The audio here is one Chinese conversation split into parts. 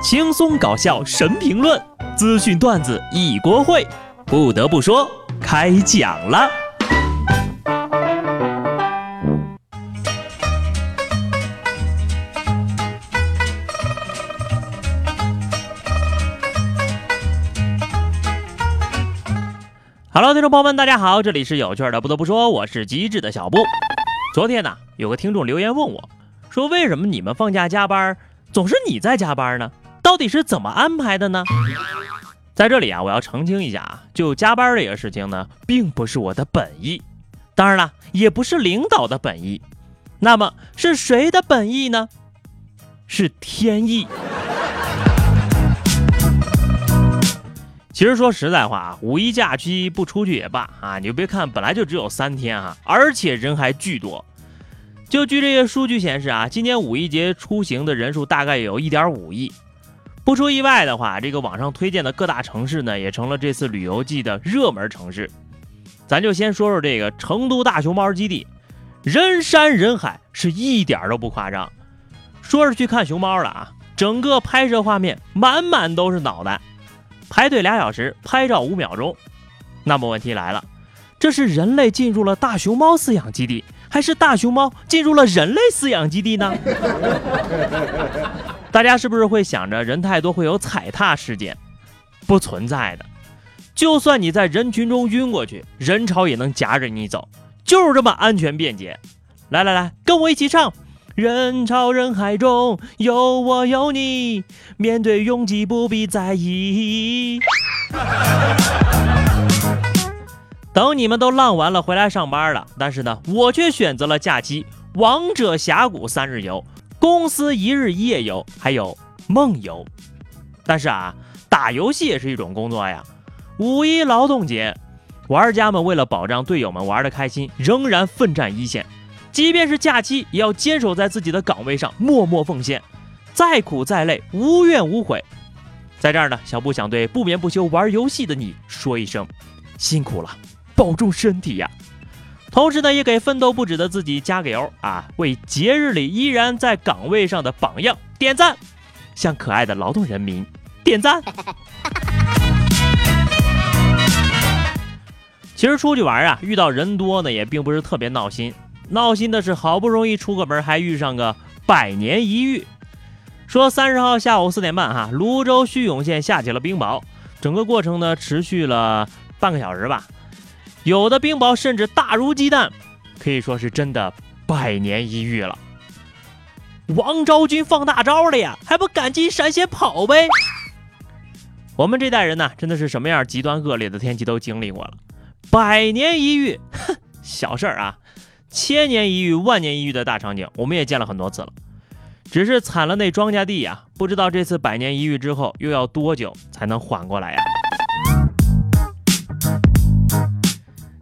轻松搞笑神评论，资讯段子一锅烩。不得不说，开讲了。Hello，听众朋友们，大家好，这里是有趣的。不得不说，我是机智的小布。昨天呢，有个听众留言问我，说为什么你们放假加班，总是你在加班呢？到底是怎么安排的呢？在这里啊，我要澄清一下啊，就加班这个事情呢，并不是我的本意，当然了，也不是领导的本意。那么是谁的本意呢？是天意。其实说实在话啊，五一假期不出去也罢啊，你就别看本来就只有三天啊，而且人还巨多。就据这些数据显示啊，今年五一节出行的人数大概有一点五亿。不出意外的话，这个网上推荐的各大城市呢，也成了这次旅游季的热门城市。咱就先说说这个成都大熊猫基地，人山人海，是一点都不夸张。说是去看熊猫了啊，整个拍摄画面满满都是脑袋，排队俩小时，拍照五秒钟。那么问题来了，这是人类进入了大熊猫饲养基地，还是大熊猫进入了人类饲养基地呢？大家是不是会想着人太多会有踩踏事件？不存在的，就算你在人群中晕过去，人潮也能夹着你走，就是这么安全便捷。来来来，跟我一起唱：人潮人海中有我有你，面对拥挤不必在意。等你们都浪完了回来上班了，但是呢，我却选择了假期——王者峡谷三日游。公司一日一夜游，还有梦游，但是啊，打游戏也是一种工作呀。五一劳动节，玩家们为了保障队友们玩的开心，仍然奋战一线，即便是假期，也要坚守在自己的岗位上，默默奉献，再苦再累，无怨无悔。在这儿呢，小布想对不眠不休玩游戏的你说一声，辛苦了，保重身体呀。同时呢，也给奋斗不止的自己加个油啊！为节日里依然在岗位上的榜样点赞，向可爱的劳动人民点赞。其实出去玩啊，遇到人多呢，也并不是特别闹心。闹心的是，好不容易出个门，还遇上个百年一遇。说三十号下午四点半，哈，泸州叙永县下起了冰雹，整个过程呢持续了半个小时吧。有的冰雹甚至大如鸡蛋，可以说是真的百年一遇了。王昭君放大招了呀，还不赶紧闪现跑呗？我们这代人呢，真的是什么样极端恶劣的天气都经历过了。百年一遇，哼，小事儿啊；千年一遇、万年一遇的大场景，我们也见了很多次了。只是惨了那庄稼地呀，不知道这次百年一遇之后又要多久才能缓过来呀？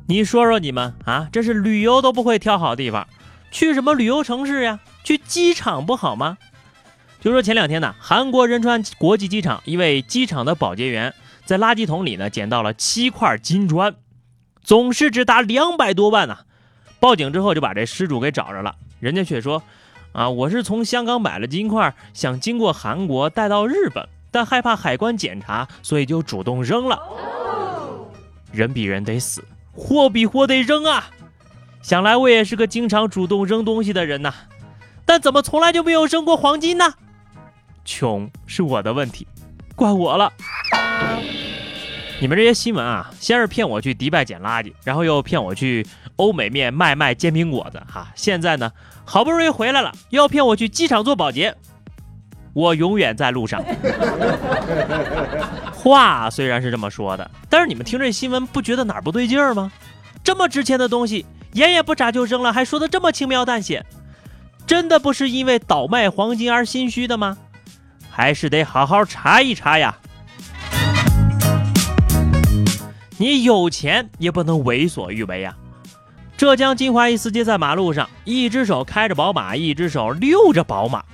你说说你们啊，这是旅游都不会挑好地方，去什么旅游城市呀？去机场不好吗？就说前两天呢，韩国仁川国际机场一位机场的保洁员在垃圾桶里呢捡到了七块金砖，总市值达两百多万呢。报警之后就把这失主给找着了，人家却说啊，我是从香港买了金块，想经过韩国带到日本，但害怕海关检查，所以就主动扔了。人比人得死。货比货得扔啊！想来我也是个经常主动扔东西的人呐，但怎么从来就没有扔过黄金呢？穷是我的问题，怪我了。你们这些新闻啊，先是骗我去迪拜捡垃圾，然后又骗我去欧美面卖卖煎饼果子，哈，现在呢，好不容易回来了，又要骗我去机场做保洁。我永远在路上。话虽然是这么说的，但是你们听这新闻不觉得哪儿不对劲儿吗？这么值钱的东西，眼也不眨就扔了，还说的这么轻描淡写，真的不是因为倒卖黄金而心虚的吗？还是得好好查一查呀！你有钱也不能为所欲为呀！浙江金华一司机在马路上，一只手开着宝马，一只手溜着宝马。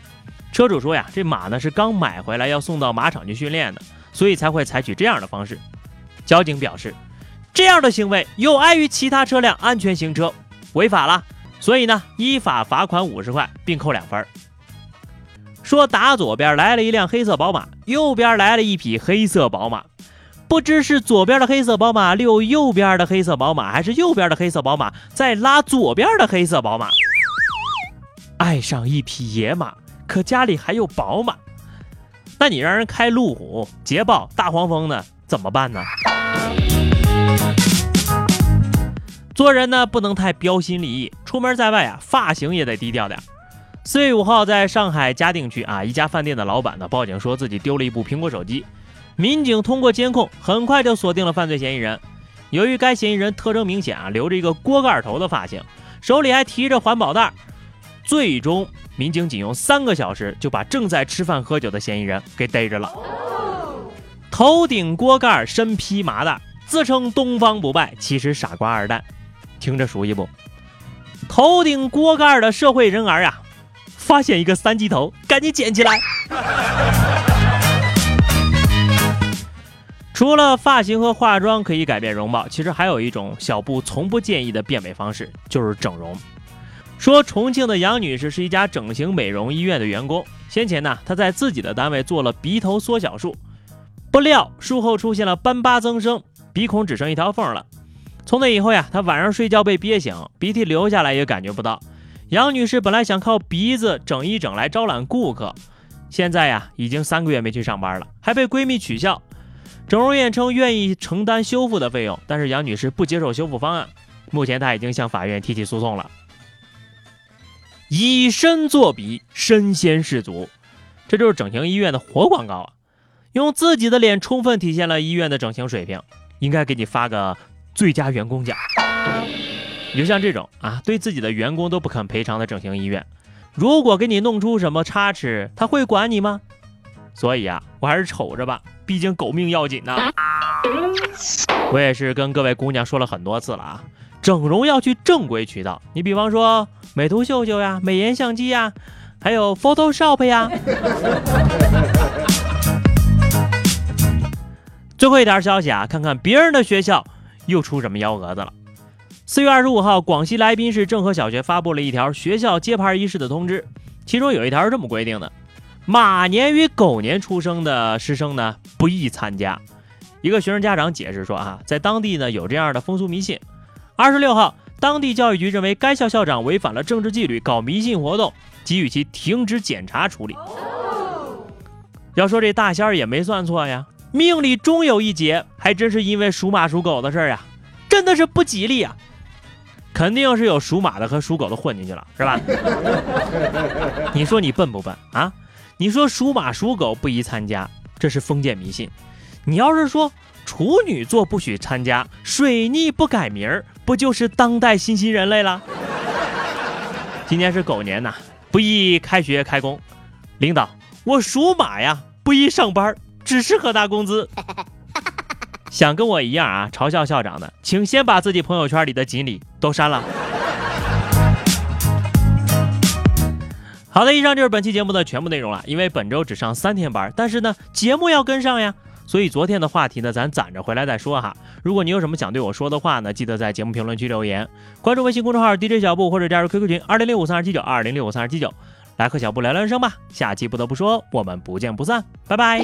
车主说呀，这马呢是刚买回来，要送到马场去训练的，所以才会采取这样的方式。交警表示，这样的行为有碍于其他车辆安全行车，违法了，所以呢依法罚款五十块，并扣两分。说打左边来了一辆黑色宝马，右边来了一匹黑色宝马，不知是左边的黑色宝马遛右边的黑色宝马，还是右边的黑色宝马在拉左边的黑色宝马。爱上一匹野马，可家里还有宝马，那你让人开路虎、捷豹、大黄蜂呢，怎么办呢？做人呢不能太标新立异，出门在外啊，发型也得低调点。四月五号，在上海嘉定区啊，一家饭店的老板呢报警说自己丢了一部苹果手机，民警通过监控很快就锁定了犯罪嫌疑人。由于该嫌疑人特征明显啊，留着一个锅盖头的发型，手里还提着环保袋，最终民警仅用三个小时就把正在吃饭喝酒的嫌疑人给逮着了。头顶锅盖，身披麻袋，自称东方不败，其实傻瓜二蛋。听着熟悉不？头顶锅盖的社会人儿啊，发现一个三级头，赶紧捡起来。除了发型和化妆可以改变容貌，其实还有一种小布从不建议的变美方式，就是整容。说重庆的杨女士是一家整形美容医院的员工，先前呢，她在自己的单位做了鼻头缩小术，不料术后出现了斑疤增生，鼻孔只剩一条缝了。从那以后呀，她晚上睡觉被憋醒，鼻涕流下来也感觉不到。杨女士本来想靠鼻子整一整来招揽顾客，现在呀已经三个月没去上班了，还被闺蜜取笑。整容院称愿意承担修复的费用，但是杨女士不接受修复方案。目前她已经向法院提起诉讼了。以身作比，身先士卒，这就是整形医院的活广告啊！用自己的脸充分体现了医院的整形水平，应该给你发个。最佳员工奖，你就像这种啊，对自己的员工都不肯赔偿的整形医院，如果给你弄出什么差池，他会管你吗？所以啊，我还是瞅着吧，毕竟狗命要紧呐。我也是跟各位姑娘说了很多次了啊，整容要去正规渠道，你比方说美图秀秀呀、美颜相机呀，还有 Photoshop 呀。最后一条消息啊，看看别人的学校。又出什么幺蛾子了？四月二十五号，广西来宾市政和小学发布了一条学校揭牌仪式的通知，其中有一条是这么规定的：马年与狗年出生的师生呢不宜参加。一个学生家长解释说啊，在当地呢有这样的风俗迷信。二十六号，当地教育局认为该校校长违反了政治纪律，搞迷信活动，给予其停职检查处理。要说这大仙儿也没算错呀。命里终有一劫，还真是因为属马属狗的事儿啊，真的是不吉利啊！肯定是有属马的和属狗的混进去了，是吧？你说你笨不笨啊？你说属马属狗不宜参加，这是封建迷信。你要是说处女座不许参加，水逆不改名儿，不就是当代新兴人类了？今年是狗年呐，不宜开学开工。领导，我属马呀，不宜上班。只适合拿工资。想跟我一样啊嘲笑校长的，请先把自己朋友圈里的锦鲤都删了。好的，以上就是本期节目的全部内容了。因为本周只上三天班，但是呢，节目要跟上呀，所以昨天的话题呢，咱攒着回来再说哈。如果你有什么想对我说的话呢，记得在节目评论区留言，关注微信公众号 DJ 小布或者加入 QQ 群二零六五三二七九二零六五三二七九，来和小布聊聊人生吧。下期不得不说，我们不见不散，拜拜。